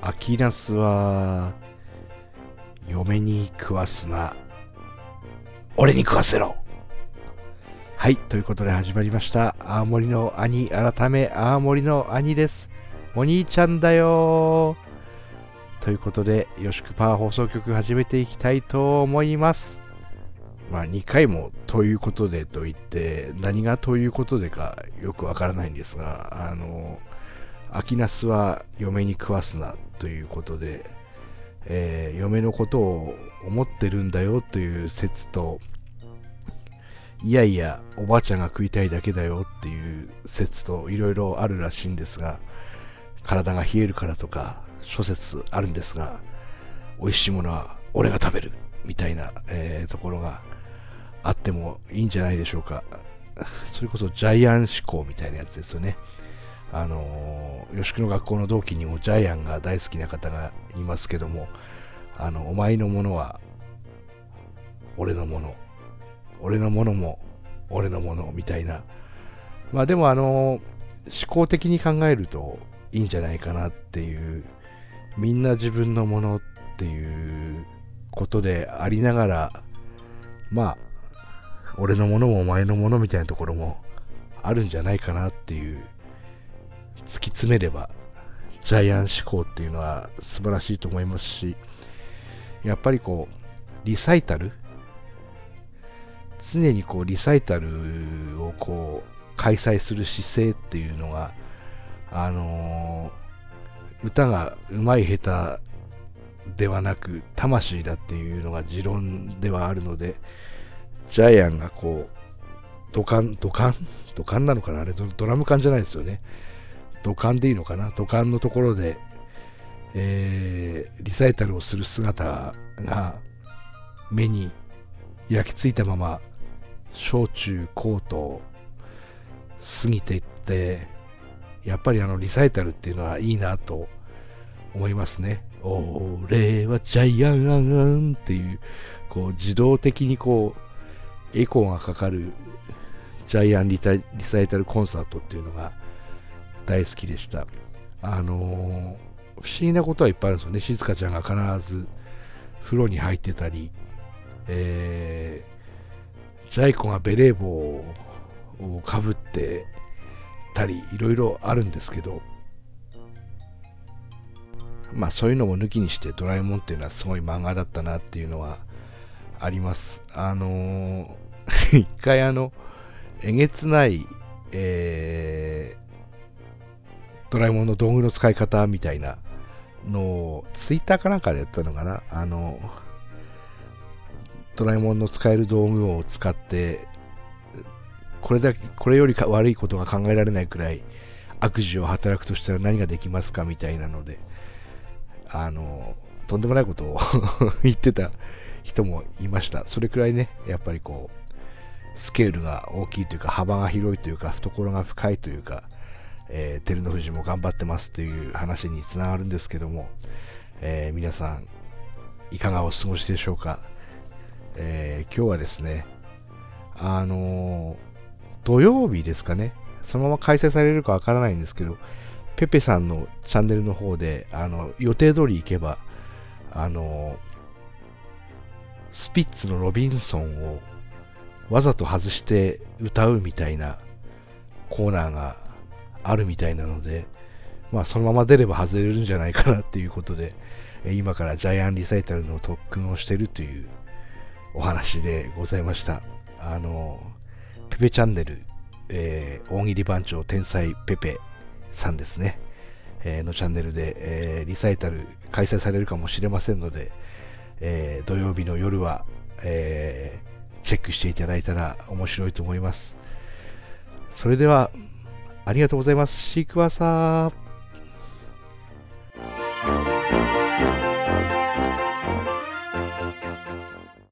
秋ナスは嫁に食わすな。俺に食わせろ。はいということで始まりました。青森の兄改め青森の兄です。お兄ちゃんだよ。ということでよしくパー放送局始めていきたいと思います。まあ2回もということでと言って何がということでかよくわからないんですがあの秋ナスは嫁に食わすなということで、えー、嫁のことを思ってるんだよという説といやいやおばあちゃんが食いたいだけだよっていう説といろいろあるらしいんですが体が冷えるからとか諸説あるんですが美味しいものは俺が食べるみたいな、えー、ところがあってもいいんじゃないでしょうか。それこそジャイアン思考みたいなやつですよね。あの吉久の学校の同期にもジャイアンが大好きな方がいますけどもあのお前のものは俺のもの。俺のものも俺のものみたいな。まあでもあの思考的に考えるといいんじゃないかなっていうみんな自分のものっていうことでありながらまあ俺のものもお前のものみたいなところもあるんじゃないかなっていう突き詰めればジャイアン思考っていうのは素晴らしいと思いますしやっぱりこうリサイタル？常にこうリサイタルをこう開催する姿勢っていうのがあのー、歌が上手い下手ではなく魂だっていうのが持論ではあるのでジャイアンがこう土管土管？土管なのかな？あれドラム缶じゃないですよね。土管でいいのかな？土管のところで、えー、リサイタルをする姿が目に焼き付いたまま小中高と過ぎていってやっぱりあのリサイタルっていうのはいいなと思いますね。俺はジャイアンっていうこう自動的にこうエコーがかかるジャイアンリタリサイタルコンサートっていうのが大好きでした。あのー、不思議なことはいっぱいあるんですよね。静香ちゃんが必ず風呂に入ってたり、えー、ジャイコがベレー帽をかぶってたり、いろいろあるんですけど、まあそういうのも抜きにしてドラえもんっていうのはすごい漫画だったなっていうのはあります。あのー、一回あの、えげつない、えー、ドラえもんの道具の使い方みたいなのをツイッターかなんかでやったのかなあのドラえもんの使える道具を使ってこれだけこれよりか悪いことが考えられないくらい悪事を働くとしたら何ができますかみたいなのであのとんでもないことを 言ってた人もいましたそれくらいねやっぱりこうスケールが大きいというか幅が広いというか懐が深いというかえー、照ノ富士も頑張ってますという話につながるんですけども、えー、皆さん、いかがお過ごしでしょうか？えー、今日はですね、あの土曜日ですかね、そのまま開催されるかわからないんですけど、ペペさんのチャンネルの方で、あの予定通り行けば、あのスピッツのロビンソンをわざと外して歌うみたいなコーナーがあるみたいなので、まあ、そのまま出れば外れるんじゃないかなっていうことで、今からジャイアンリサイタルの特訓をしてるというお話でございました。あの、ペペチャンネル、えー、大喜利番長天才ペペさんですね、えー、のチャンネルで、えー、リサイタル開催されるかもしれませんので、え土曜日の夜は、えチェックしていただいたら面白いと思います。それでは、ありがとうございます。シークワーサー。